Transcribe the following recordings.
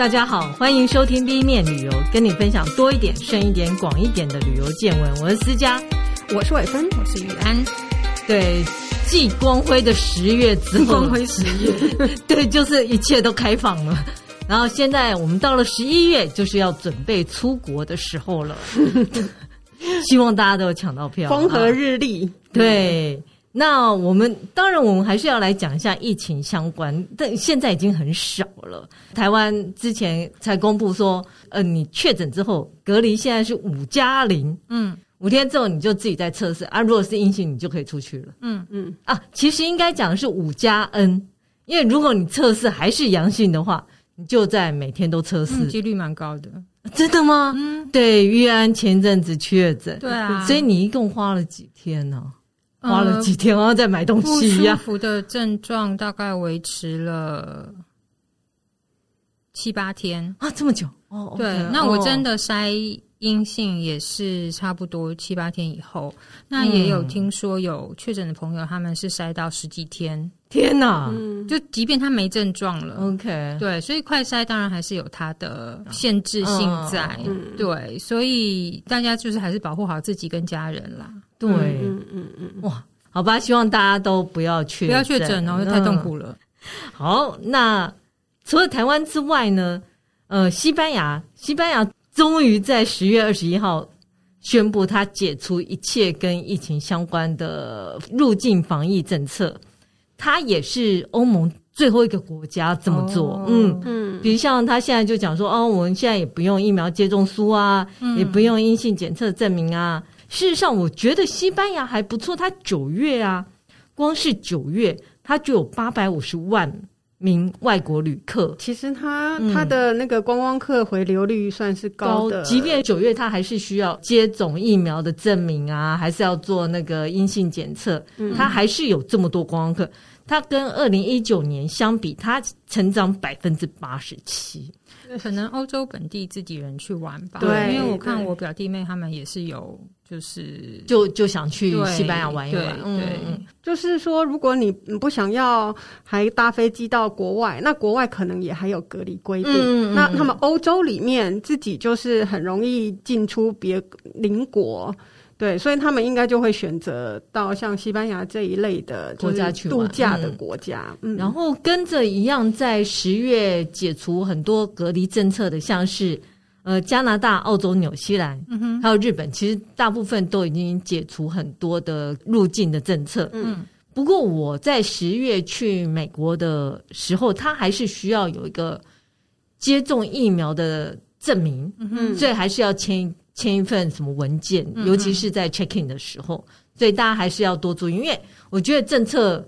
大家好，欢迎收听 B 面旅游，跟你分享多一点、深一点、广一点的旅游见闻。我是思佳，我是伟芬，我是雨安。对，继光辉的十月之后，光辉十月，对，就是一切都开放了。然后现在我们到了十一月，就是要准备出国的时候了。希望大家都有抢到票，风和日丽。对。那我们当然，我们还是要来讲一下疫情相关，但现在已经很少了。台湾之前才公布说，呃，你确诊之后隔离，现在是五加零，嗯，五天之后你就自己在测试啊，如果是阴性，你就可以出去了，嗯。嗯啊，其实应该讲的是五加 N，因为如果你测试还是阳性的话，你就在每天都测试，嗯，几率蛮高的，真的吗？嗯，对，玉安前阵子确诊，对啊，所以你一共花了几天呢？花了几天，然后再买东西一样。不舒服的症状大概维持了七八天啊，这么久哦。对，okay, 那我真的筛阴性也是差不多七八天以后。那也有听说有确诊的朋友，他们是筛到十几天。天哪！就即便他没症状了，OK。对，所以快筛当然还是有它的限制性在。对，所以大家就是还是保护好自己跟家人啦。对，嗯嗯嗯，哇，好吧，希望大家都不要确不要确诊哦，太痛苦了。好，那除了台湾之外呢？呃，西班牙，西班牙终于在十月二十一号宣布，他解除一切跟疫情相关的入境防疫政策。他也是欧盟最后一个国家这么做。嗯嗯，比如像他现在就讲说，哦，我们现在也不用疫苗接种书啊，也不用阴性检测证明啊。事实上，我觉得西班牙还不错。它九月啊，光是九月，它就有八百五十万名外国旅客。其实它它的那个观光客回流率算是高的。高，即便九月，它还是需要接种疫苗的证明啊，还是要做那个阴性检测。它还是有这么多观光客。它跟二零一九年相比，它成长百分之八十七。可能欧洲本地自己人去玩吧。对，因为我看我表弟妹他们也是有。就是就就想去西班牙玩一玩，对，就是说，如果你不想要还搭飞机到国外，那国外可能也还有隔离规定。嗯，那他们欧洲里面自己就是很容易进出别邻国，对，所以他们应该就会选择到像西班牙这一类的国家去度假的国家。嗯，然后跟着一样，在十月解除很多隔离政策的，像是。呃，加拿大、澳洲、纽西兰，嗯哼，还有日本，其实大部分都已经解除很多的入境的政策。嗯，不过我在十月去美国的时候，他还是需要有一个接种疫苗的证明，嗯哼，所以还是要签签一份什么文件，嗯，尤其是在 check in 的时候，所以大家还是要多注意，因为我觉得政策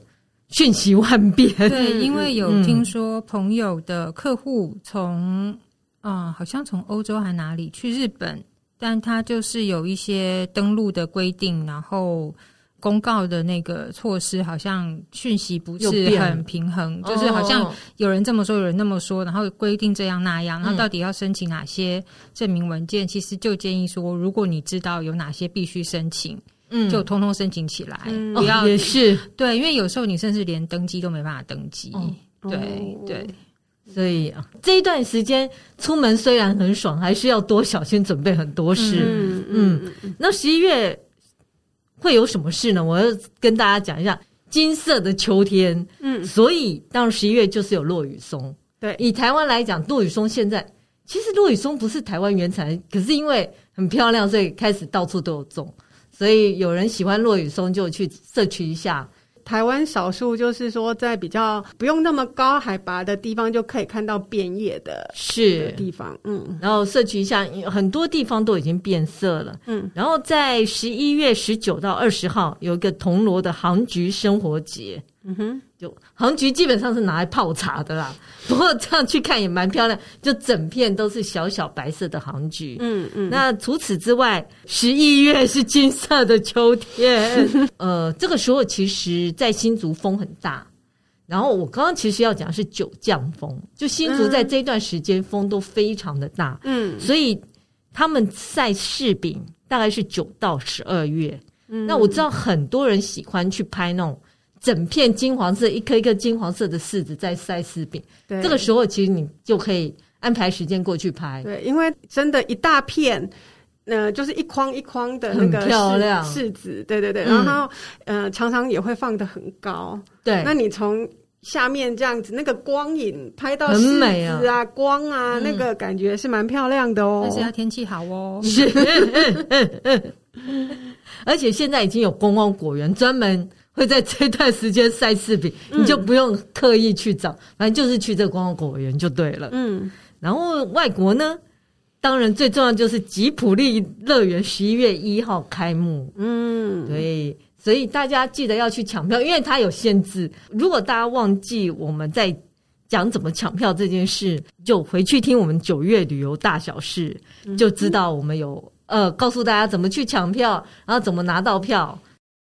瞬息万变。对，因为有听说朋友的客户从。嗯，好像从欧洲还哪里去日本，但他就是有一些登录的规定，然后公告的那个措施好像讯息不是很平衡，就是好像有人这么说，有人那么说，然后规定这样那样，然后到底要申请哪些证明文件？嗯、其实就建议说，如果你知道有哪些必须申请，嗯，就通通申请起来，嗯、不要、哦、也是。对，因为有时候你甚至连登机都没办法登机，哦、对对。对。所以啊，这一段时间出门虽然很爽，还是要多小心，准备很多事。嗯嗯，嗯，那十一月会有什么事呢？我要跟大家讲一下金色的秋天。嗯，所以当然十一月就是有落羽松。对，以台湾来讲，落羽松现在其实落羽松不是台湾原产，可是因为很漂亮，所以开始到处都有种。所以有人喜欢落羽松，就去摄取一下。台湾少数就是说，在比较不用那么高海拔的地方，就可以看到变叶的是地方。嗯，然后社区像很多地方都已经变色了。嗯，然后在十一月十九到二十号有一个铜锣的杭菊生活节。嗯哼。就杭菊基本上是拿来泡茶的啦，不过这样去看也蛮漂亮，就整片都是小小白色的杭菊。嗯嗯。那除此之外，十一月是金色的秋天。呃，这个时候其实，在新竹风很大。然后我刚刚其实要讲的是九降风，就新竹在这段时间风都非常的大。嗯。所以他们晒柿饼大概是九到十二月。嗯。那我知道很多人喜欢去拍那种。整片金黄色，一颗一颗金黄色的柿子在塞柿饼。对，这个时候其实你就可以安排时间过去拍。对，因为真的，一大片，呃，就是一筐一筐的那个柿漂亮柿子，对对对，然后、嗯、呃，常常也会放的很高。对，那你从下面这样子，那个光影拍到柿子啊，啊光啊、嗯，那个感觉是蛮漂亮的哦。但是要天气好哦。是，而且现在已经有观光果园专门。会在这段时间晒柿饼，你就不用特意去找，嗯、反正就是去这个观光果园就对了。嗯，然后外国呢，当然最重要就是吉普力乐园十一月一号开幕。嗯，对，所以大家记得要去抢票，因为它有限制。如果大家忘记我们在讲怎么抢票这件事，就回去听我们九月旅游大小事，就知道我们有呃告诉大家怎么去抢票，然后怎么拿到票。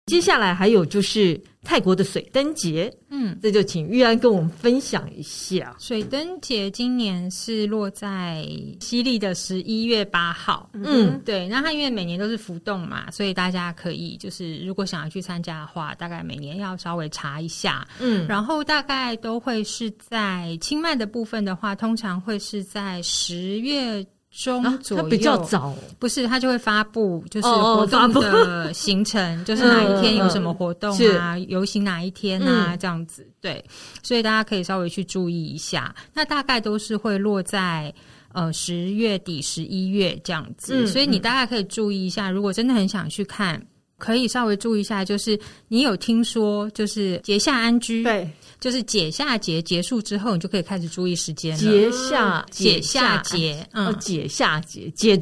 接下来还有就是泰国的水灯节，嗯，这就请玉安跟我们分享一下。水灯节今年是落在西历的十一月八号，嗯，对。那它因为每年都是浮动嘛，所以大家可以就是如果想要去参加的话，大概每年要稍微查一下，嗯。然后大概都会是在清迈的部分的话，通常会是在十月。中左右，它比较早，不是，它就会发布，就是活动的行程，就是哪一天有什么活动啊，游、嗯、行哪一天啊，嗯，这样子，对，所以大家可以稍微去注意一下。那大概都是会落在呃十月底、十一月这样子，嗯，所以你大概可以注意一下。如果真的很想去看，可以稍微注意一下，就是你有听说，就是节下安居，对。就是解夏节结束之后，你就可以开始注意时间了。节夏解夏节，嗯，解夏节解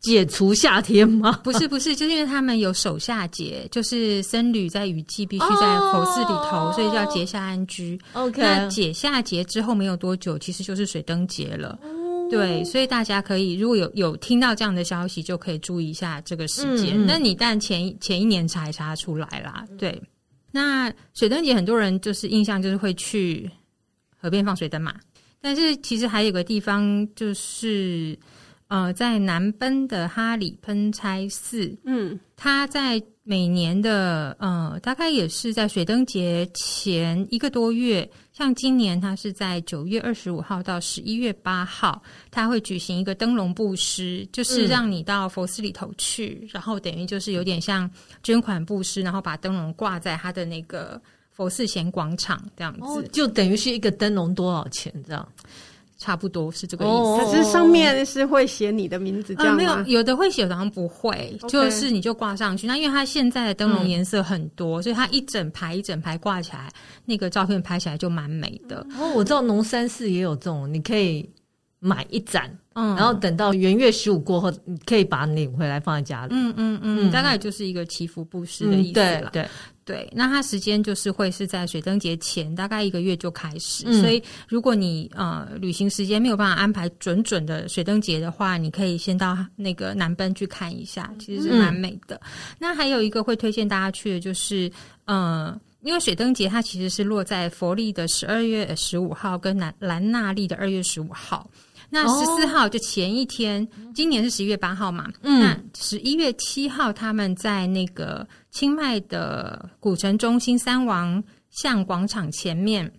解除夏天吗？不是不是，就是因为他们有守夏节，就是僧侣在雨季必须在佛寺里头，哦、所以叫节下安居。OK，那解夏节之后没有多久，其实就是水灯节了。哦、对，所以大家可以如果有有听到这样的消息，就可以注意一下这个时间。那、嗯、你但前前一年查一查出来啦，对。那水灯节很多人就是印象就是会去河边放水灯嘛，但是其实还有个地方就是呃，在南奔的哈里喷差寺，嗯，它在。每年的呃，大概也是在水灯节前一个多月，像今年它是在九月二十五号到十一月八号，它会举行一个灯笼布施，就是让你到佛寺里头去，嗯、然后等于就是有点像捐款布施，然后把灯笼挂在它的那个佛寺前广场这样子，哦、就等于是一个灯笼多少钱这样。差不多是这个意思，可是上面是会写你的名字这样吗？呃、没有，有的会写，有的好像不会.就是你就挂上去。那因为它现在的灯笼颜色很多，嗯，所以它一整排一整排挂起来，那个照片拍起来就蛮美的。哦，我知道农山寺也有这种，你可以买一盏，嗯，然后等到元月十五过后，你可以把它领回来放在家里。嗯嗯嗯，大概就是一个祈福布施的意思了，嗯。对对。对，那它时间就是会是在水灯节前大概一个月就开始，嗯、所以如果你呃旅行时间没有办法安排准准的水灯节的话，你可以先到那个南奔去看一下，其实是蛮美的。嗯、那还有一个会推荐大家去的就是，呃，因为水灯节它其实是落在佛历的十二月十五号跟兰兰纳历的二月十五号。那十四号就前一天，哦、今年是十一月八号嘛？嗯，那十一月七号他们在那个清迈的古城中心三王像广场前面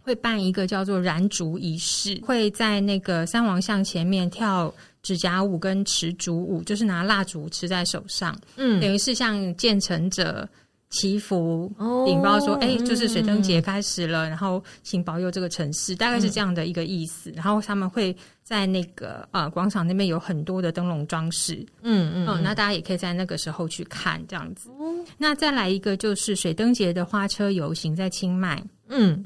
会办一个叫做燃烛仪式，会在那个三王像前面跳指甲舞跟持烛舞，就是拿蜡烛持在手上，嗯，等于是像建成者。祈福，禀报说：“哎、欸，就是水灯节开始了，嗯，然后请保佑这个城市，大概是这样的一个意思。嗯、然后他们会在那个呃广场那边有很多的灯笼装饰，嗯嗯，嗯，那大家也可以在那个时候去看这样子。嗯、那再来一个就是水灯节的花车游行在清迈，嗯，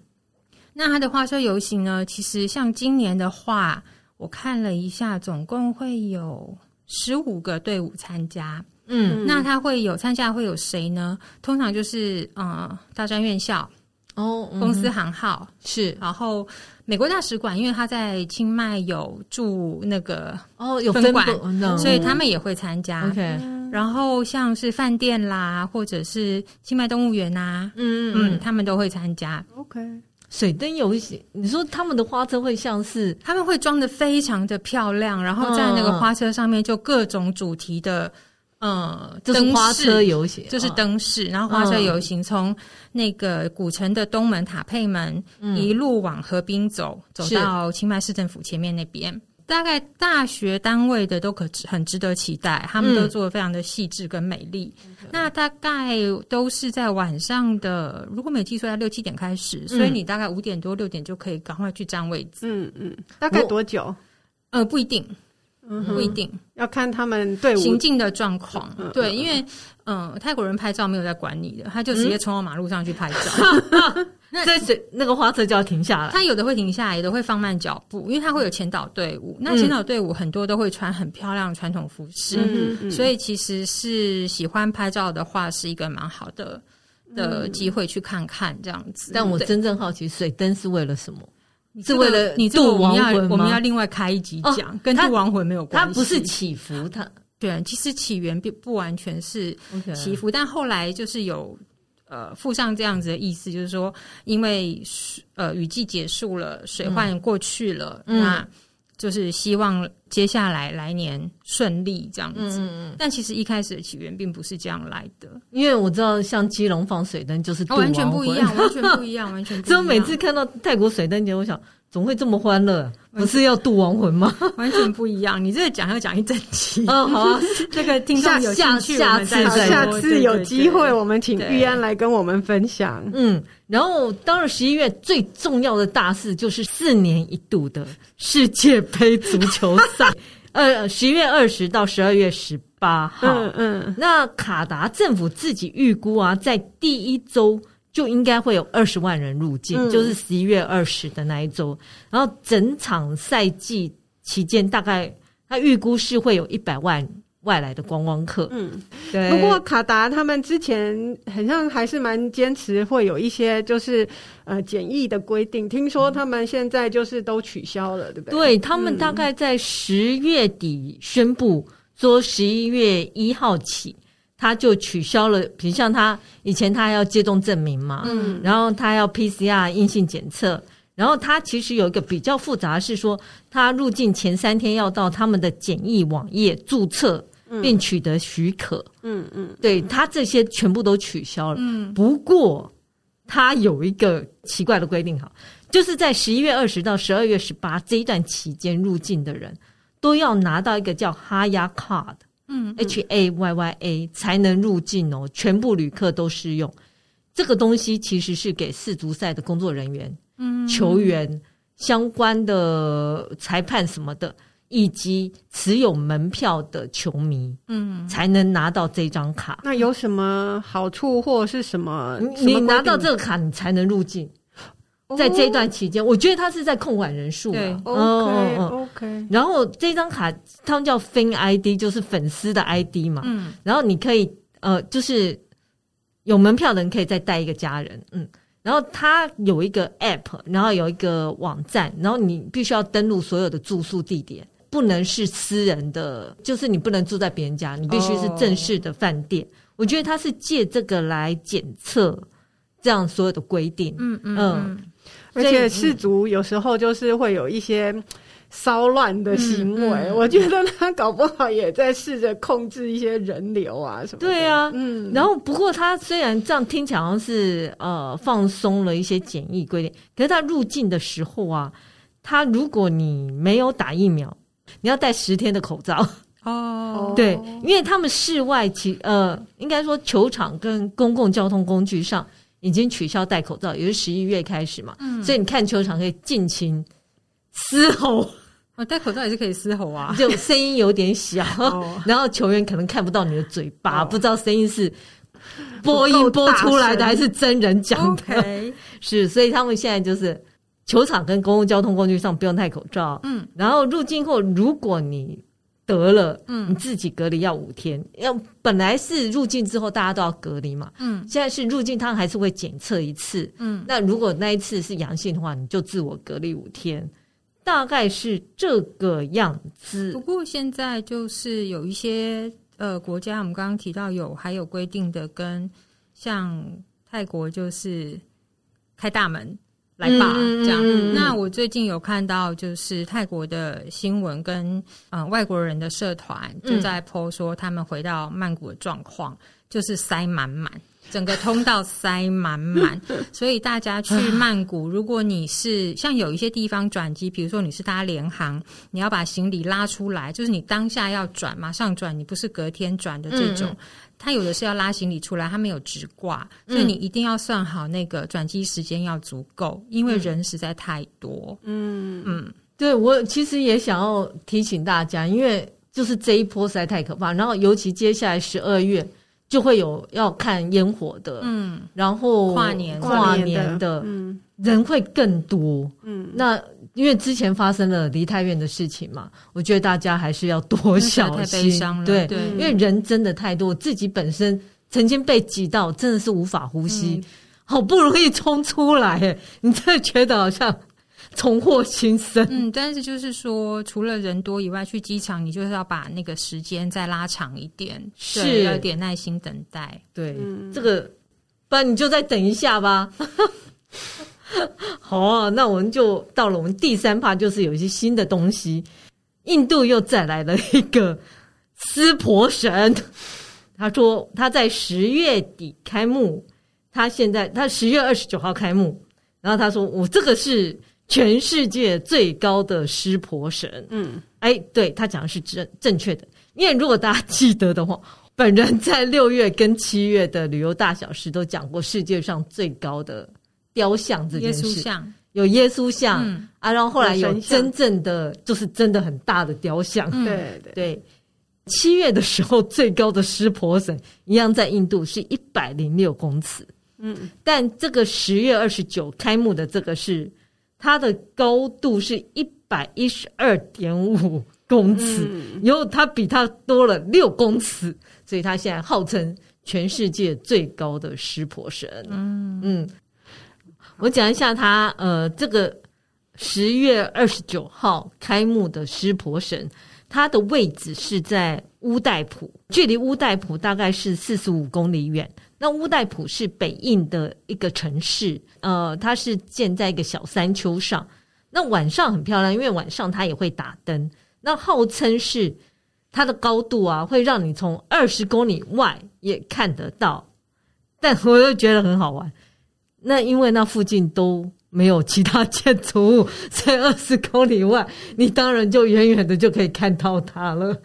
那它的花车游行呢，其实像今年的话，我看了一下，总共会有十五个队伍参加。”嗯，那他会有参加会有谁呢？通常就是呃，大专院校哦，公司行号是，然后美国大使馆，因为他在清迈有驻那个哦有分馆，所以他们也会参加。OK，然后像是饭店啦，或者是清迈动物园呐，嗯嗯，他们都会参加。OK，水灯游戏，你说他们的花车会像是他们会装的非常的漂亮，然后在那个花车上面就各种主题的。呃，就是花车游行，就是灯饰，然后花车游行从那个古城的东门塔佩门一路往河滨走，走到清迈市政府前面那边。大概大学单位的都可很值得期待，他们都做的非常的细致跟美丽。嗯、那大概都是在晚上的，如果没记错，在六七点开始，所以你大概五点多六点就可以赶快去占位置。嗯嗯，大概多久？呃，不一定。嗯，不一定。要看他们队伍。行进的状况。对，因为嗯、呃，泰国人拍照没有在管你的，他就直接冲到马路上去拍照。嗯、那在那个花车就要停下来，他有的会停下来，有的会放慢脚步，因为他会有前导队伍。那前导队伍很多都会穿很漂亮传统服饰，嗯嗯、所以其实是喜欢拍照的话，是一个蛮好的的机会去看看这样子。但我真正好奇，水灯是为了什么？是为了你渡亡魂吗？我们要另外开一集讲，哦、跟渡亡魂没有关系。它不是祈福，它对，其实起源并不完全是祈福.但后来就是有呃附上这样子的意思，就是说，因为呃雨季结束了，水患过去了，嗯、那。就是希望接下来来年顺利这样子，嗯嗯，但其实一开始的起源并不是这样来的，因为我知道像基隆放水灯就是完全不一样，完全不一样，完全不一样。所以每次看到泰国水灯节，我想怎么会这么欢乐？不是要渡亡魂吗？完全不一样。你这个讲要讲一整期哦，好啊，这个听众有兴趣，下次下次有机会我们请玉安来跟我们分享。嗯。然后当然十一月，最重要的大事就是四年一度的世界杯足球赛，呃，十一月二十到十二月十八号。嗯嗯，那卡达政府自己预估啊，在第一周就应该会有二十万人入境，嗯、就是十一月二十的那一周。然后整场赛季期间，大概他预估是会有一百万。外来的观光客，嗯，对。不过卡达他们之前好像还是蛮坚持会有一些就是呃检疫的规定，听说他们现在就是都取消了，对不对？对，他们大概在十月底宣布说十一月一号起，他就取消了，比如像他以前他要接种证明嘛，嗯，然后他要 PCR 阴性检测。然后他其实有一个比较复杂，是说他入境前三天要到他们的检疫网页注册，并取得许可。嗯嗯，对，他这些全部都取消了。嗯，不过他有一个奇怪的规定，哈，就是在十一月二十到十二月十八这一段期间入境的人，都要拿到一个叫 Haya Card，嗯，H A Y Y A 才能入境哦，全部旅客都适用。这个东西其实是给世足赛的工作人员。嗯，球员相关的裁判什么的，以及持有门票的球迷，嗯，才能拿到这张卡。那有什么好处或是什么？你拿到这个卡，你才能入境。在这段期间，我觉得他是在控管人数。对，OK OK。然后这张卡，他们叫 Fan ID，就是粉丝的 ID 嘛。嗯。然后你可以，呃，就是有门票的人可以再带一个家人。嗯。然后他有一个 App，然后有一个网站，然后你必须要登录所有的住宿地点，不能是私人的，就是你不能住在别人家，你必须是正式的饭店。Oh. 我觉得他是借这个来检测这样所有的规定。嗯嗯嗯，而且氏族有时候就是会有一些。骚乱的行为，嗯嗯、我觉得他搞不好也在试着控制一些人流啊什么的。对啊，嗯。然后不过他虽然这样听起来好像是呃放松了一些检疫规定，可是他入境的时候啊，他如果你没有打疫苗，你要戴十天的口罩哦。对，因为他们室外其呃应该说球场跟公共交通工具上已经取消戴口罩，也是十一月开始嘛，嗯。所以你看球场可以尽情嘶吼。哦，戴口罩也是可以嘶吼啊，就声音有点小，然后球员可能看不到你的嘴巴，不知道声音是播音播出来的还是真人讲的。是，所以他们现在就是球场跟公共交通工具上不用戴口罩。嗯，然后入境后，如果你得了，嗯，你自己隔离要五天。要本来是入境之后大家都要隔离嘛，嗯，现在是入境他还是会检测一次，嗯，那如果那一次是阳性的话，你就自我隔离五天。大概是这个样子。不过现在就是有一些呃国家，我们刚刚提到有还有规定的，跟像泰国就是开大门来吧，这样。那我最近有看到，就是泰国的新闻跟呃外国人的社团就在 po 说，他们回到曼谷的状况就是塞满满，整个通道塞满满。所以大家去曼谷，如果你是像有一些地方转机，比如说你是搭联航，你要把行李拉出来，就是你当下要转，马上转，你不是隔天转的这种。他有的是要拉行李出来，他没有直挂，所以你一定要算好那个转机时间要足够，因为人实在太多。嗯嗯，对，我其实也想要提醒大家，因为就是这一波实在太可怕，然后尤其接下来十二月就会有要看烟火的，嗯，然后跨年跨年的，嗯，人会更多，嗯，那。因为之前发生了梨泰院的事情嘛，我觉得大家还是要多小心。对，对，因为人真的太多，自己本身曾经被挤到，真的是无法呼吸，嗯、好不容易冲出来，你真的觉得好像重获新生。嗯，但是就是说，除了人多以外，去机场你就是要把那个时间再拉长一点，是有点耐心等待。对，嗯、这个不然你就再等一下吧。好啊，那我们就到了我们第三趴，就是有一些新的东西。印度又再来了一个湿婆神，他说他在十月底开幕，他现在他十月二十九号开幕，然后他说我这个是全世界最高的湿婆神。嗯，哎，对，他讲的是正正确的，因为如果大家记得的话，本人在六月跟七月的旅游大小事都讲过世界上最高的。雕像这件事，耶稣像。有耶稣像、嗯、啊，然后后来有真正的，就是真的很大的雕像。嗯、对对。对，七月的时候最高的湿婆神一样在印度是一百零六公尺。嗯，但这个十月二十九开幕的这个是它的高度是一百一十二点五公尺，然后它比它多了六公尺，所以它现在号称全世界最高的湿婆神。嗯嗯。我讲一下它，呃，这个十月二十九号开幕的湿婆神，它的位置是在乌代浦，距离乌代浦大概是四十五公里远。那乌代浦是北印的一个城市，呃，它是建在一个小山丘上。那晚上很漂亮，因为晚上它也会打灯。那号称是它的高度啊，会让你从二十公里外也看得到。但我又觉得很好玩。那因为那附近都没有其他建筑物，在二十公里外，你当然就远远的就可以看到它了。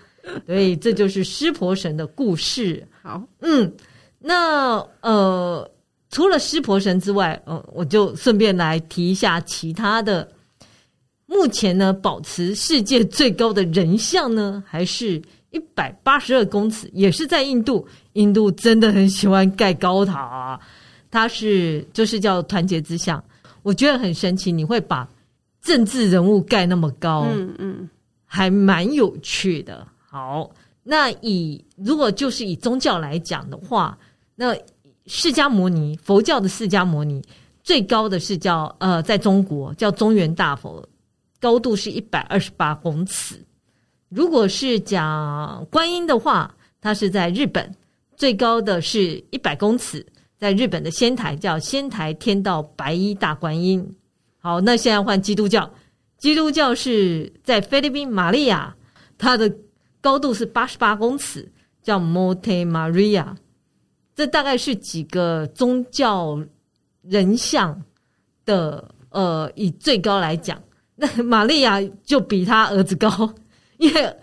所以这就是湿婆神的故事。好，嗯，那呃，除了湿婆神之外，呃，我就顺便来提一下其他的。目前呢，保持世界最高的人像呢，还是一百八十二公尺，也是在印度。印度真的很喜欢盖高塔啊。它是就是叫团结之像，我觉得很神奇。你会把政治人物盖那么高，嗯嗯，还蛮有趣的。好，那以如果就是以宗教来讲的话，那释迦牟尼佛教的释迦牟尼最高的是叫呃，在中国叫中原大佛，高度是一百二十八公尺。如果是讲观音的话，它是在日本最高的是一百公尺。在日本的仙台叫仙台天道白衣大观音。好，那现在换基督教，基督教是在菲律宾玛利亚，它的高度是八十八公尺，叫 Monte Maria。这大概是几个宗教人像的，呃，以最高来讲，那玛利亚就比他儿子高，因为。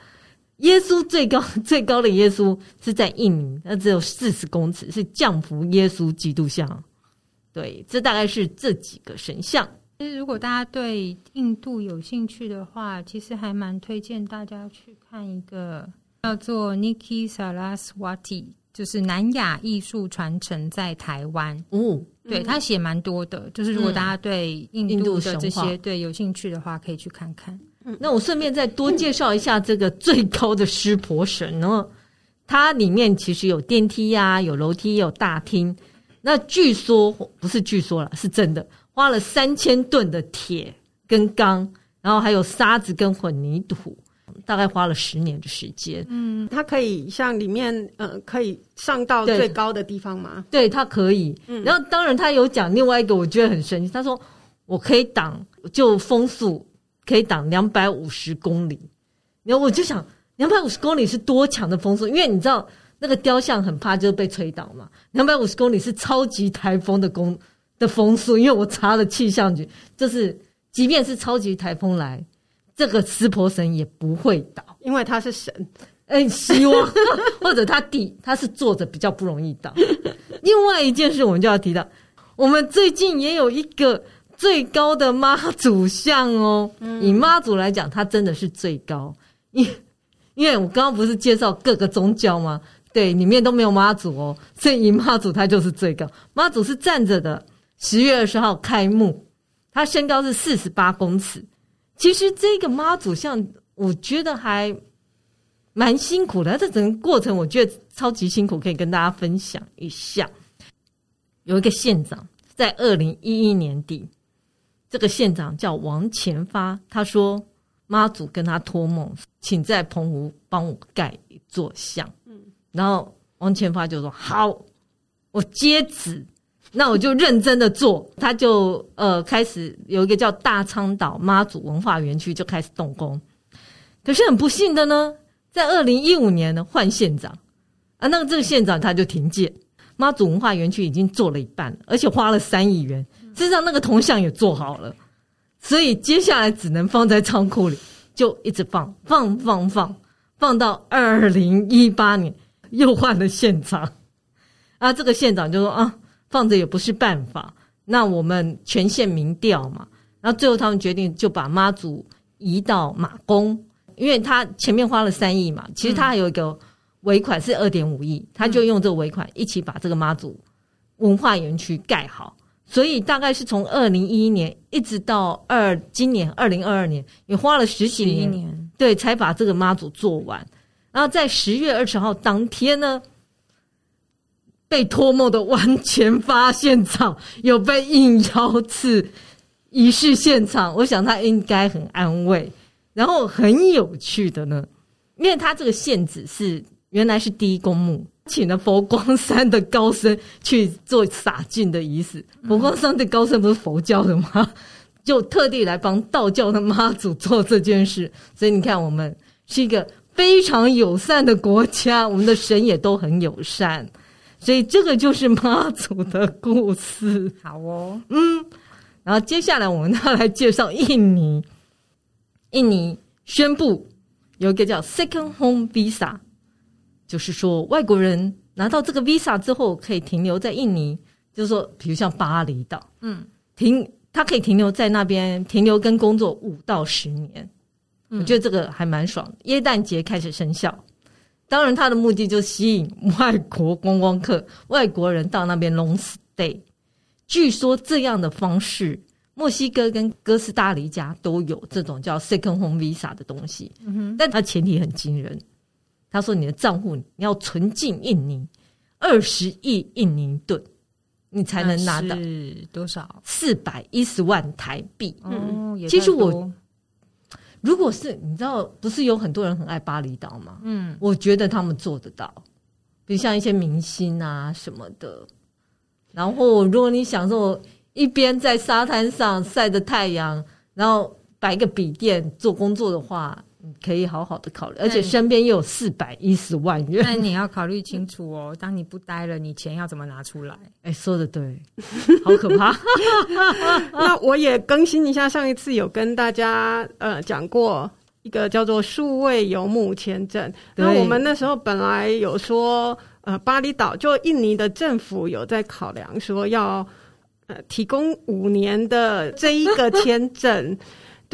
耶稣最高 最高的耶稣是在印尼，那只有四十公尺，是降服耶稣基督像。对，这大概是这几个神像。其实，如果大家对印度有兴趣的话，其实还蛮推荐大家去看一个叫做 Niki Saraswati，就是南亚艺术传承在台湾。哦，对，他写蛮多的，就是如果大家对印度的这些对有兴趣的话，可以去看看。那我顺便再多介绍一下这个最高的湿婆神哦，它里面其实有电梯呀、啊，有楼梯，有大厅。那据说不是据说了，是真的，花了三千吨的铁跟钢，然后还有沙子跟混凝土，大概花了十年的时间。嗯，它可以像里面呃，可以上到最高的地方吗？对，它可以。嗯然后当然他有讲另外一个，我觉得很神奇，他说。我可以挡，就风速可以挡两百五十公里。然后我就想，两百五十公里是多强的风速？因为你知道那个雕像很怕就是被吹倒嘛。两百五十公里是超级台风的风的风速，因为我查了气象局，就是即便是超级台风来，这个湿婆神也不会倒，因为他是神。哎，希望 或者他弟他是坐着比较不容易倒。另外一件事，我们就要提到，我们最近也有一个最高的妈祖像哦。以妈祖来讲，它真的是最高。因因为我刚刚不是介绍各个宗教吗？对，里面都没有妈祖哦，所以以妈祖它就是最高。妈祖是站着的，十月二十号开幕，它身高是四十八公尺。其实这个妈祖像，我觉得还蛮辛苦的。这整个过程我觉得超级辛苦，可以跟大家分享一下。有一个县长在二零一一年底，这个县长叫王前发，他说。妈祖跟他托梦，请在澎湖帮我盖一座像。嗯，然后王前发就说：“好，我接旨，那我就认真的做。”他就呃开始有一个叫大昌岛妈祖文化园区就开始动工。可是很不幸的呢，在二零一五年呢换县长啊，那个这个县长他就停建妈祖文化园区已经做了一半，而且花了三亿元，事实上那个铜像也做好了。所以接下来只能放在仓库里，就一直放放放放，放到二零一八年又换了县长，啊，这个县长就说啊，放着也不是办法，那我们全县民调嘛，然后最后他们决定就把妈祖移到马公，因为他前面花了三亿嘛，其实他还有一个尾款是二点五亿，他就用这个尾款一起把这个妈祖文化园区盖好。所以大概是从二零一一年一直到二今年二零二二年，也花了十几年，年，对，才把这个妈祖做完。然后在十月二十号当天呢，被托梦的完全发现场有被应邀赐仪式现场，我想他应该很安慰。然后很有趣的呢，因为他这个县子是原来是第一公墓。请了佛光山的高僧去做洒净的仪式。佛光山的高僧不是佛教的吗？就特地来帮道教的妈祖做这件事。所以你看，我们是一个非常友善的国家，我们的神也都很友善。所以这个就是妈祖的故事。好哦，嗯。然后接下来我们要来介绍印尼。印尼宣布有一个叫 Second Home Visa。就是说，外国人拿到这个 visa 之后，可以停留在印尼。就是说，比如像巴厘岛，嗯，停，他可以停留在那边，停留跟工作五到十年。我觉得这个还蛮爽的。耶诞节开始生效，当然，他的目的就是吸引外国观光客、外国人到那边 long stay。据说这样的方式，墨西哥跟哥斯达黎加都有这种叫 second home visa 的东西。嗯哼，但它前提很惊人。他说：“你的账户你要存进印尼二十亿印尼盾，你才能拿到是多少？四百一十万台币。嗯，其实我如果是你知道，不是有很多人很爱巴厘岛吗？嗯，我觉得他们做得到，比如像一些明星啊什么的。然后，如果你想说一边在沙滩上晒着太阳，然后摆个笔电做工作的话。”可以好好的考虑，而且身边又有四百一十万元。那你要考虑清楚哦，当你不待了，你钱要怎么拿出来？哎，说的对，好可怕。那我也更新一下，上一次有跟大家呃讲过一个叫做数位游牧签证。那我们那时候本来有说，呃，巴厘岛就印尼的政府有在考量说要呃提供五年的这一个签证。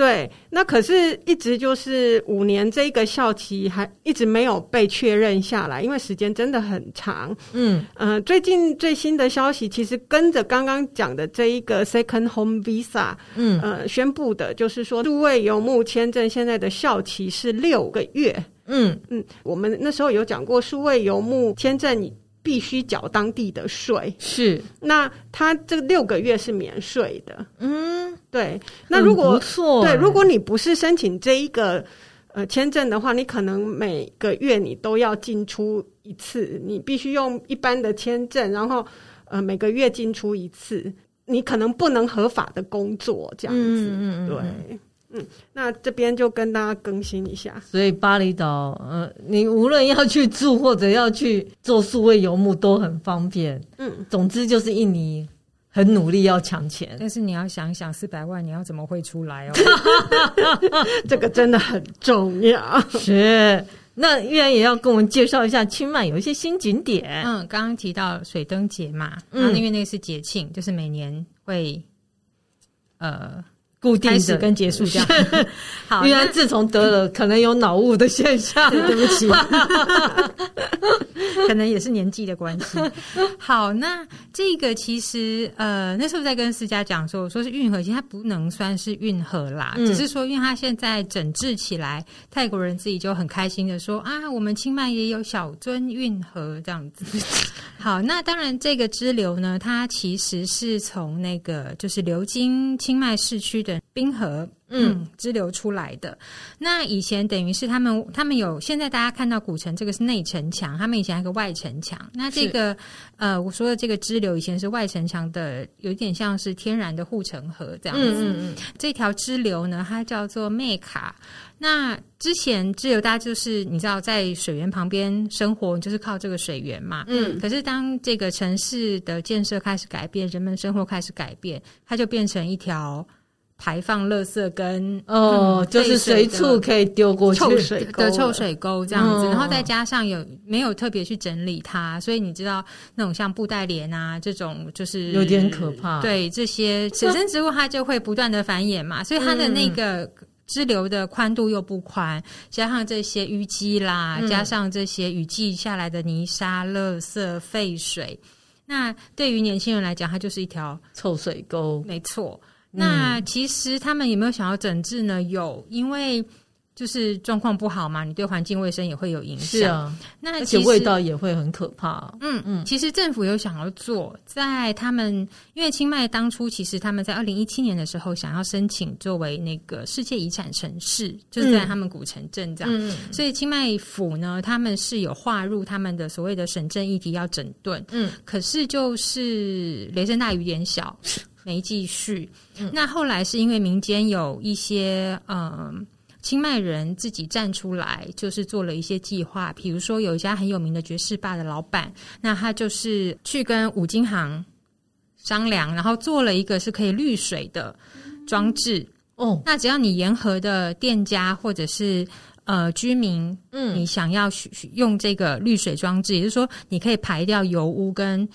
对，那可是一直就是五年这个校期还一直没有被确认下来，因为时间真的很长。嗯嗯、呃，最近最新的消息其实跟着刚刚讲的这一个 Second Home Visa，嗯呃宣布的就是说，数位游牧签证现在的校期是六个月。嗯嗯，我们那时候有讲过，数位游牧签证必须缴当地的税，是那他这六个月是免税的。嗯。对，那如果不错，对，如果你不是申请这一个呃签证的话，你可能每个月你都要进出一次，你必须用一般的签证，然后呃每个月进出一次。你可能不能合法的工作这样子。嗯嗯对，嗯，那这边就跟大家更新一下。所以巴厘岛，呃，你无论要去住或者要去做数位游牧都很方便。嗯，总之就是印尼。很努力要抢钱，但是你要想想四百万你要怎么汇出来哦？这个真的很重要。是，那玉然也要跟我们介绍一下清迈有一些新景点。嗯，刚刚提到水灯节嘛，嗯，因为那个是节庆，就是每年会呃。固定的。跟结束这样，好，因为自从得了可能有脑雾的现象，对不起，可能也是年纪的关系。好，那这个其实呃，那时候在跟思佳讲说，我说是运河，其实它不能算是运河啦，嗯、只是说因为它现在整治起来，泰国人自己就很开心的说啊，我们清迈也有小樽运河这样子。好，那当然这个支流呢，它其实是从那个就是流经清迈市区的。冰河，嗯，支流出来的。那以前等于是他们，他们有现在大家看到古城，这个是内城墙，他们以前还有个外城墙。那这个，呃，我说的这个支流以前是外城墙的，有点像是天然的护城河这样子。嗯嗯嗯。这条支流呢，它叫做麦卡。那之前支流大家就是你知道在水源旁边生活，就是靠这个水源嘛。嗯。可是当这个城市的建设开始改变，人们生活开始改变，它就变成一条。排放垃圾跟哦，嗯、就是随处可以丢过去臭水的臭水沟这样子，然后再加上有没有特别去整理它，所以你知道那种像布袋莲啊这种就是有点可怕。对，这些水生植物它就会不断的繁衍嘛，所以它的那个支流的宽度又不宽，加上这些淤积啦，加上这些雨季下来的泥沙、垃圾、废水，那对于年轻人来讲，它就是一条臭水沟。没错。那其实他们有没有想要整治呢？有，因为就是状况不好嘛，你对环境卫生也会有影响。是啊，那而且味道也会很可怕。嗯嗯，嗯其实政府有想要做，在他们因为清迈当初其实他们在二零一七年的时候想要申请作为那个世界遗产城市，就是在他们古城镇这样。嗯，所以清迈府呢，他们是有划入他们的所谓的省政议题要整顿。嗯，可是就是雷声大雨点小。没继续。嗯、那后来是因为民间有一些呃清迈人自己站出来，就是做了一些计划。比如说有一家很有名的爵士吧的老板，那他就是去跟五金行商量，然后做了一个是可以滤水的装置。哦，那只要你沿河的店家或者是呃居民，嗯，你想要用这个滤水装置，也就是说你可以排掉油污跟。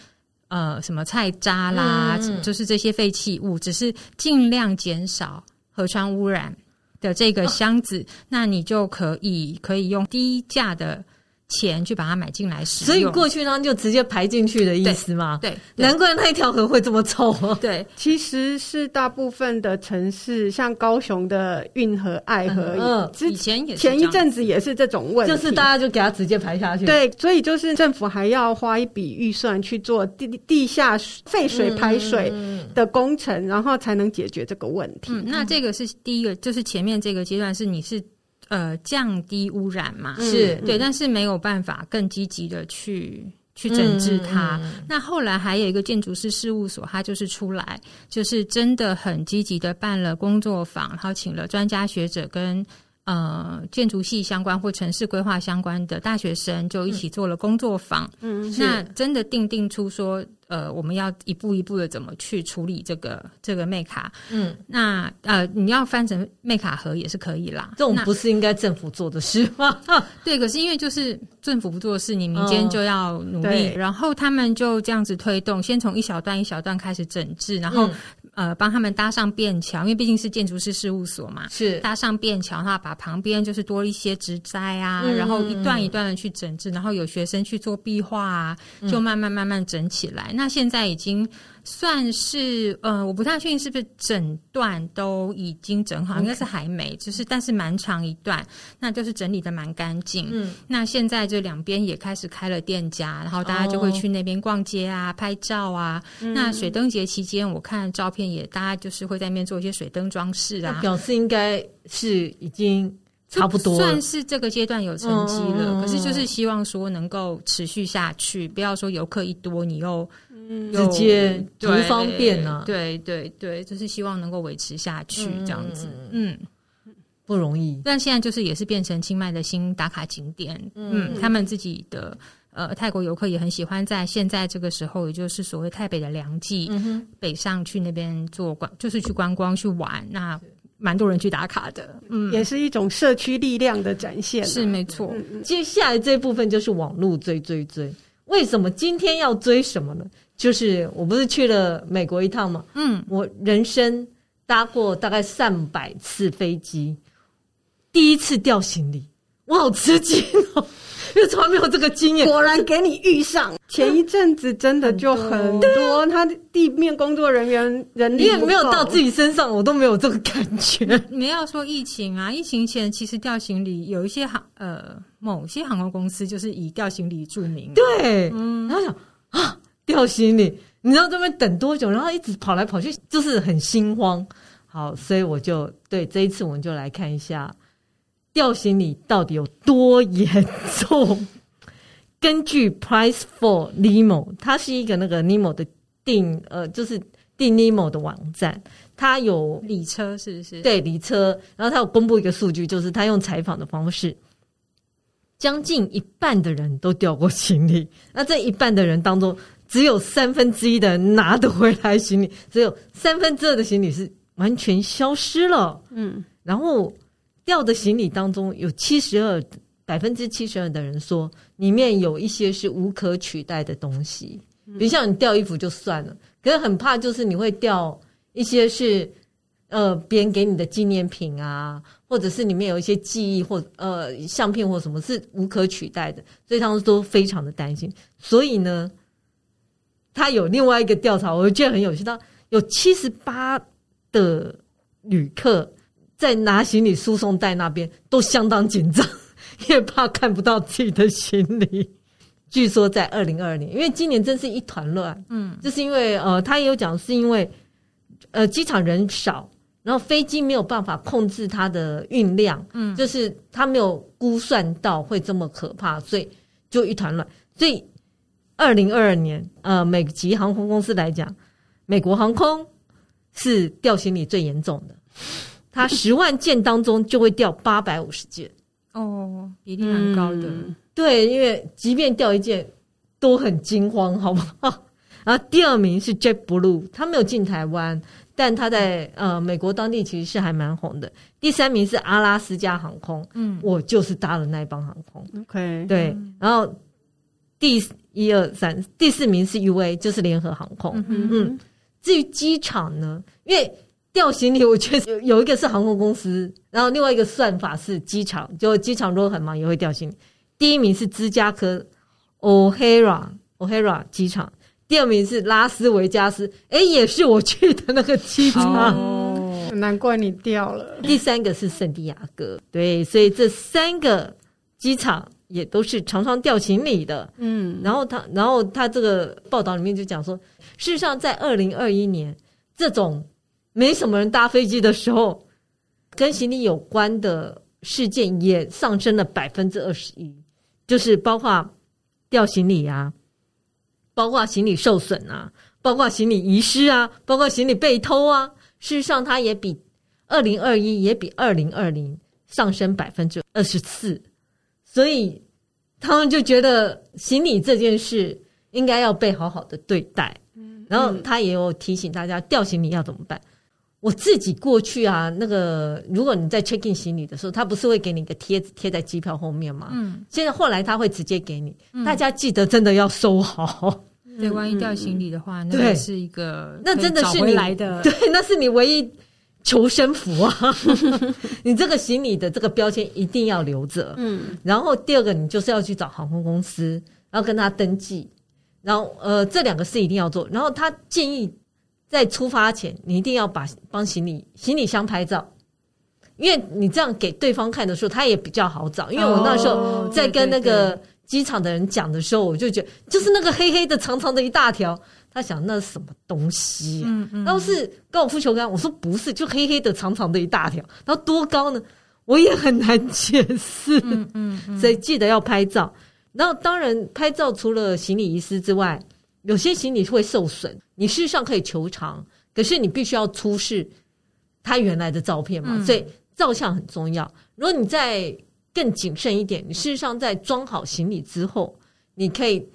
呃，什么菜渣啦，嗯、就是这些废弃物，只是尽量减少河川污染的这个箱子，哦、那你就可以可以用低价的。钱去把它买进来使用，所以过去呢就直接排进去的意思吗？对，对难怪那一条河会这么臭。对，其实是大部分的城市，像高雄的运河、爱河，嗯，以前也是前一阵子也是这种问题，就是大家就给它直接排下去。对，所以就是政府还要花一笔预算去做地地下废水排水的工程，嗯、然后才能解决这个问题。嗯，那这个是第一个，就是前面这个阶段是你是。呃，降低污染嘛，是对，但是没有办法更积极的去去整治它。那后来还有一个建筑师事务所，他就是出来，就是真的很积极的办了工作坊，然后请了专家学者跟呃建筑系相关或城市规划相关的大学生，就一起做了工作坊。嗯，那真的定定出说。呃，我们要一步一步的怎么去处理这个这个妹卡？嗯，那呃，你要翻成妹卡盒也是可以啦。这种不是应该政府做的事吗？对，可是因为就是政府不做事，你民间就要努力，哦、然后他们就这样子推动，先从一小段一小段开始整治，然后、嗯、呃帮他们搭上便桥，因为毕竟是建筑师事务所嘛，是搭上便桥，然后把旁边就是多一些植栽啊，嗯、然后一段一段的去整治，然后有学生去做壁画啊，就慢慢慢慢整起来。那现在已经算是呃，我不太确定是不是整段都已经整好，应该是还没，就是但是蛮长一段，那就是整理的蛮干净。嗯，那现在这两边也开始开了店家，然后大家就会去那边逛街啊、拍照啊。嗯、那水灯节期间，我看照片也大家就是会在那边做一些水灯装饰啊，表示应该是已经。差不多算是这个阶段有成绩了，嗯、可是就是希望说能够持续下去，不要说游客一多，你又直接图方便啊，对对对，就是希望能够维持下去这样子，嗯，不容易。但现在就是也是变成清迈的新打卡景点，嗯，他们自己的呃泰国游客也很喜欢在现在这个时候，也就是所谓泰北的凉季，北上去那边做观，就是去观光去玩，那蛮多人去打卡的，嗯，也是一种社区力量的展现，是没错。接下来这一部分就是网络追追追，为什么今天要追什么呢？就是我不是去了美国一趟嘛，嗯，我人生搭过大概上百次飞机，第一次掉行李，我好吃惊哦，因为从来没有这个经验。果然给你遇上，前一阵子真的就很多，他地面工作人员人力也没有到自己身上，我都没有这个感觉。你要说疫情啊，疫情前其实掉行李有一些航呃某些航空公司就是以掉行李著名，对，嗯，然后想啊。掉行李，你知道这边等多久？然后一直跑来跑去，就是很心慌。好，所以我就对这一次，我们就来看一下掉行李到底有多严重。根据 Price for Nemo，它是一个那个 Nemo 的订呃，就是订 Nemo 的网站，它有礼车是不是？对，礼车。然后它有公布一个数据，就是它用采访的方式，将近一半的人都掉过行李。那这一半的人当中，只有三分之一的人拿得回来行李，只有三分之二的行李是完全消失了。嗯，然后掉的行李当中有七十二百分之七十二的人说，里面有一些是无可取代的东西，比如像你掉衣服就算了，可是很怕就是你会掉一些是呃别人给你的纪念品啊，或者是里面有一些记忆或呃相片或什么是无可取代的，所以他们都非常的担心。所以呢。他有另外一个调查，我觉得很有趣。他有七十八的旅客在拿行李输送带那边都相当紧张，因为怕看不到自己的行李。据说在二零二二年，因为今年真是一团乱，嗯，就是因为呃，他也有讲是因为呃机场人少，然后飞机没有办法控制它的运量，嗯，就是他没有估算到会这么可怕，所以就一团乱，所以。二零二二年，呃，美籍航空公司来讲，美国航空是掉行李最严重的，它 十万件当中就会掉八百五十件，哦，比例蛮高的。嗯。对，因为即便掉一件都很惊慌，好不好？然后第二名是 JetBlue，他没有进台湾，但他在呃美国当地其实是还蛮红的。第三名是阿拉斯加航空，嗯，我就是搭了那一帮航空，OK，对，然后第。一二三，第四名是 UA，就是联合航空。嗯，嗯，至于机场呢，因为掉行李，我觉得 有有一个是航空公司，然后另外一个算法是机场，就机场如果很忙也会掉行李。第一名是芝加哥 O'Hara O'Hara 机场，第二名是拉斯维加斯，哎，也是我去的那个机场。哦，难怪你掉了。第三个是圣地亚哥，对，所以这三个机场。也都是常常掉行李的，嗯，然后他，然后他这个报道里面就讲说，事实上在二零二一年这种没什么人搭飞机的时候，跟行李有关的事件也上升了百分之二十一，就是包括掉行李啊，包括行李受损啊，包括行李遗失啊，包括行李被偷啊，事实上它也比二零二一也比二零二零上升百分之二十四。所以他们就觉得行李这件事应该要被好好的对待。嗯，然后他也有提醒大家掉行李要怎么办。我自己过去啊，那个如果你在 check in 行李的时候，他不是会给你一个贴纸贴在机票后面吗？嗯，现在后来他会直接给你，大家记得真的要收好。对，万一掉行李的话，那是一个那真的是你来的，对，那是你唯一。求生符啊！你这个行李的这个标签一定要留着。嗯，然后第二个，你就是要去找航空公司，然后跟他登记。然后呃，这两个事一定要做。然后他建议在出发前，你一定要把帮行李行李箱拍照，因为你这样给对方看的时候，他也比较好找。因为我那时候在跟那个机场的人讲的时候，我就觉得就是那个黑黑的、长长的一大条。他想那是什么东西、啊？嗯嗯，是高尔夫球杆，我说不是，就黑黑的、长长的一大条。然后多高呢？我也很难解释。嗯嗯，嗯，所以记得要拍照。然后当然拍照除了行李遗失之外，有些行李会受损，你事实上可以求偿，可是你必须要出示他原来的照片嘛，嗯、所以照相很重要。如果你再更谨慎一点，你事实上在装好行李之后，你可以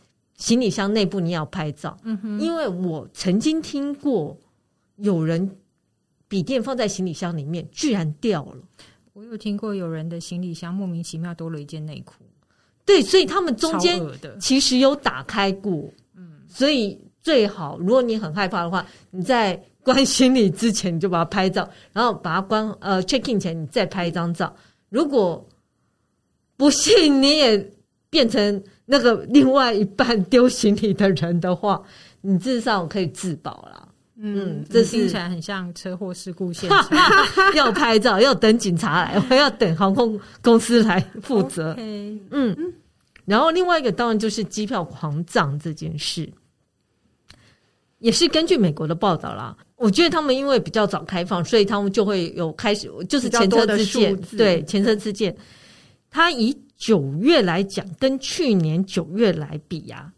行李箱内部你要拍照，嗯哼，因为我曾经听过有人笔电放在行李箱里面居然掉了，我有听过有人的行李箱莫名其妙多了一件内裤，对，所以他们中间其实有打开过。所以最好，如果你很害怕的话，你在关行李之前你就把它拍照，然后把它关呃 check in 前你再拍一张照。如果不信你也变成那个另外一半丢行李的人的话，你至少可以自保啦。嗯，这听起来很像车祸事故现场，要拍照，要等警察来，我要等航空公司来负责。嗯，然后另外一个当然就是机票狂涨这件事。也是根据美国的报道啦，我觉得他们因为比较早开放，所以他们就会有开始，就是前车之鉴，对，前车之鉴。他以九月来讲，跟去年九月来比呀、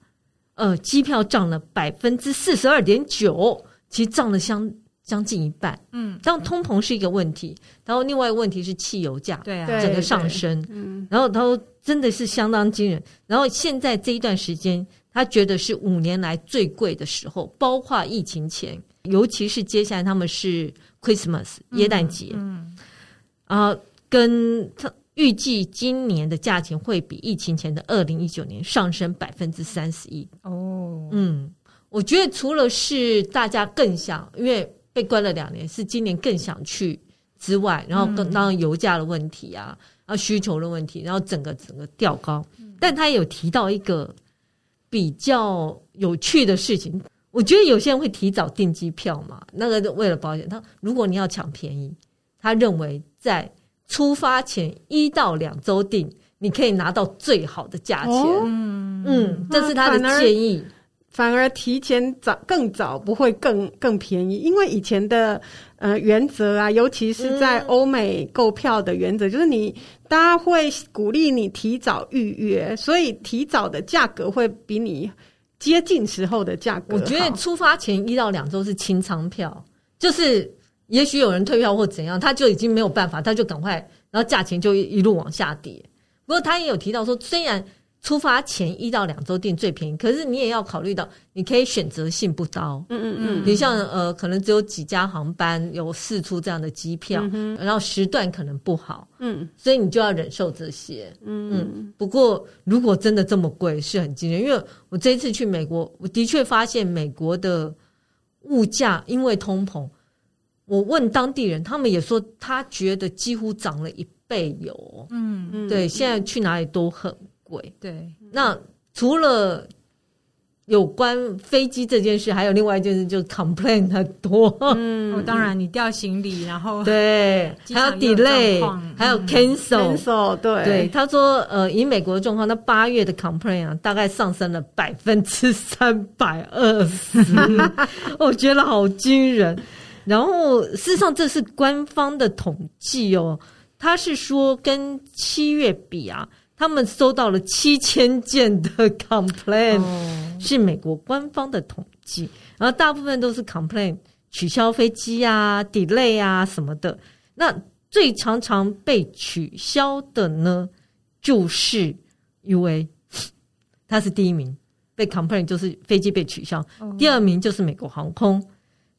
啊，呃，机票涨了百分之四十二点九，其实涨了相将近一半。嗯，这样通膨是一个问题，然后另外一个问题是汽油价，对啊，整个上升。嗯，然后他说真的是相当惊人。然后现在这一段时间。他觉得是五年来最贵的时候，包括疫情前，尤其是接下来他们是 Christmas 耶诞节，嗯，啊、嗯呃，跟他预计今年的价钱会比疫情前的二零一九年上升百分之三十一。哦，嗯，我觉得除了是大家更想，因为被关了两年，是今年更想去之外，然后更当然油价的问题啊，啊需求的问题，然后整个整个调高，但他也有提到一个。比较有趣的事情，我觉得有些人会提早订机票嘛，那个为了保险。他如果你要抢便宜，他认为在出发前一到两周订，你可以拿到最好的价钱。哦、嗯，这是他的建议。反而提前早更早不会更更便宜，因为以前的呃原则啊，尤其是在欧美购票的原则，嗯、就是你大家会鼓励你提早预约，所以提早的价格会比你接近时候的价格。我觉得出发前一到两周是清仓票，就是也许有人退票或怎样，他就已经没有办法，他就赶快，然后价钱就一路往下跌。不过他也有提到说，虽然。出发前一到两周订最便宜，可是你也要考虑到，你可以选择性不高。嗯嗯嗯，你像呃，可能只有几家航班有四出这样的机票，嗯、然后时段可能不好。嗯，所以你就要忍受这些。嗯嗯。不过如果真的这么贵，是很惊人，因为我这一次去美国，我的确发现美国的物价因为通膨，我问当地人，他们也说他觉得几乎涨了一倍有。嗯嗯，对，现在去哪里都很贵。对，那除了有关飞机这件事，还有另外一件事，就是 complain 很多。嗯，哦、当然你掉行李，然后对，还有 delay，还有 cancel，cancel。cancel，对，对，他说，呃，以美国的状况，那八月的 complain 啊，大概上升了百分之三百二十，我觉得好惊人。然后，事实上这是官方的统计哦，他是说跟七月比啊。他们收到了七千件的 complaint，是美国官方的统计，然后大部分都是 complaint 取消飞机啊、delay 啊什么的。那最常常被取消的呢，就是 UA，它是第一名，被 complaint 就是飞机被取消。第二名就是美国航空，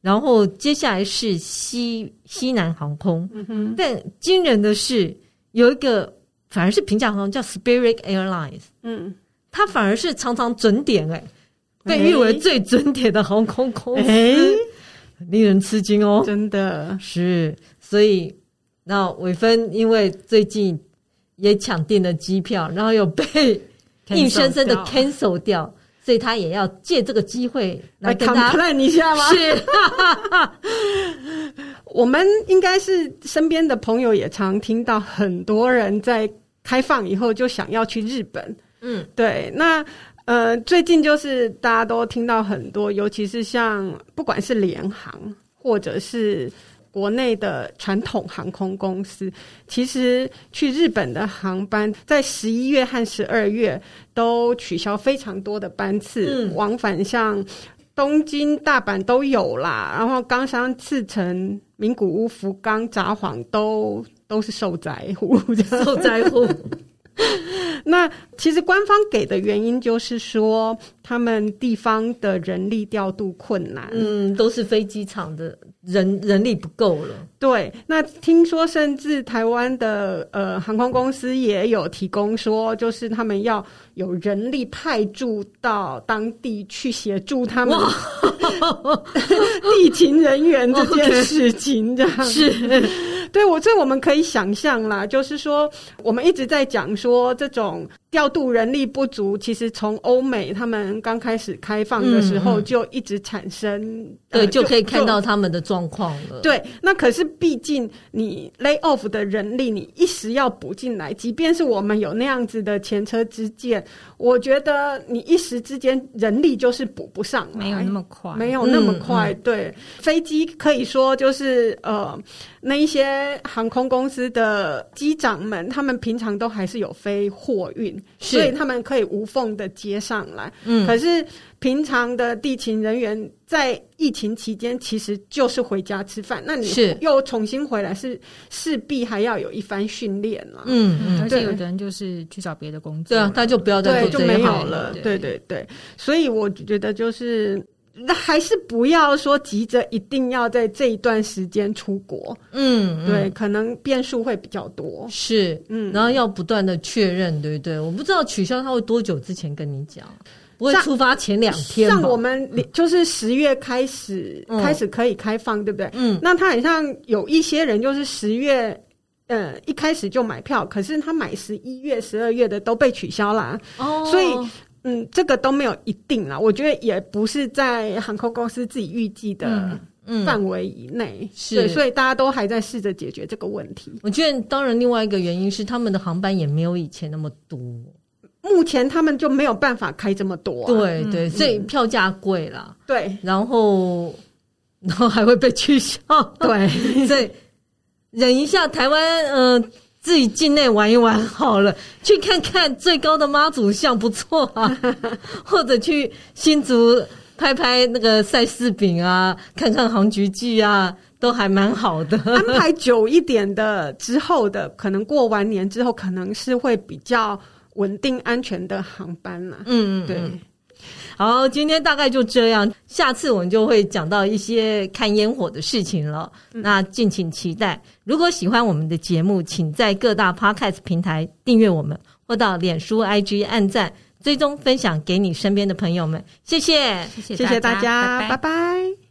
然后接下来是西西南航空。但惊人的是，有一个。反而是平价航空叫 Spirit Airlines，嗯，它反而是常常准点哎、欸，被誉为最准点的航空公司，欸、令人吃惊哦，真的。是。所以那伟芬因为最近也抢订了机票，然后又被硬生生的 cancel 掉，所以他也要借这个机会来跟他 complain 一下吗？是。我们应该是身边的朋友也常听到很多人在。开放以后就想要去日本，嗯，对。那呃，最近就是大家都听到很多，尤其是像不管是联航或者是国内的传统航空公司，其实去日本的航班在十一月和十二月都取消非常多的班次，嗯、往返像东京、大阪都有啦。然后冈山、茨城、名古屋、福冈、札幌都都是受灾户，受灾户。那其实官方给的原因就是说，他们地方的人力调度困难，嗯，都是飞机场的人人力不够了。对，那听说甚至台湾的呃航空公司也有提供说，就是他们要有人力派驻到当地去协助他们 地勤人员这件事情，这样 是。对，我这我们可以想象啦，就是说，我们一直在讲说，这种调度人力不足，其实从欧美他们刚开始开放的时候就一直产生，嗯呃、对，就，就可以看到他们的状况了。对，那可是毕竟你 lay off 的人力，你一时要补进来，即便是我们有那样子的前车之鉴，我觉得你一时之间人力就是补不上，没有那么快，没有那么快。嗯、对，嗯、飞机可以说就是呃。那一些航空公司的机长们，他们平常都还是有飞货运，所以他们可以无缝的接上来。嗯，可是平常的地勤人员在疫情期间，其实就是回家吃饭。那你又重新回来，是势必还要有一番训练了。嗯嗯，而且有的人就是去找别的工作，对啊，他就不要再做这就没有了。对对对，对，所以我觉得就是。那还是不要说急着一定要在这一段时间出国，嗯，对，可能变数会比较多，是，嗯，然后要不断的确认，对不对？我不知道取消他会多久之前跟你讲，不会出发前两天。像我们就是十月开始、嗯、开始可以开放，对不对？嗯，那他好像有一些人就是十月，呃，一开始就买票，可是他买十一月、十二月的都被取消了，哦，所以。嗯，这个都没有一定啦，我觉得也不是在航空公司自己预计的范围以内，嗯嗯、是，所以大家都还在试着解决这个问题。我觉得，当然，另外一个原因是他们的航班也没有以前那么多，目前他们就没有办法开这么多、啊，对对，所以票价贵了，对，然后 然后还会被取消，对，所以忍一下，台湾，嗯、呃。自己境内玩一玩好了，去看看最高的妈祖像不错啊，或者去新竹拍拍那个赛事饼啊，看看杭菊剧啊，都还蛮好的。安排久一点的之后的，可能过完年之后，可能是会比较稳定安全的航班了。嗯嗯，对。好，今天大概就这样，下次我们就会讲到一些看烟火的事情了。嗯、那敬请期待。如果喜欢我们的节目，请在各大 Podcast 平台订阅我们，或到脸书 IG 按赞、追踪、分享给你身边的朋友们。谢谢，谢谢大家，拜拜。拜拜。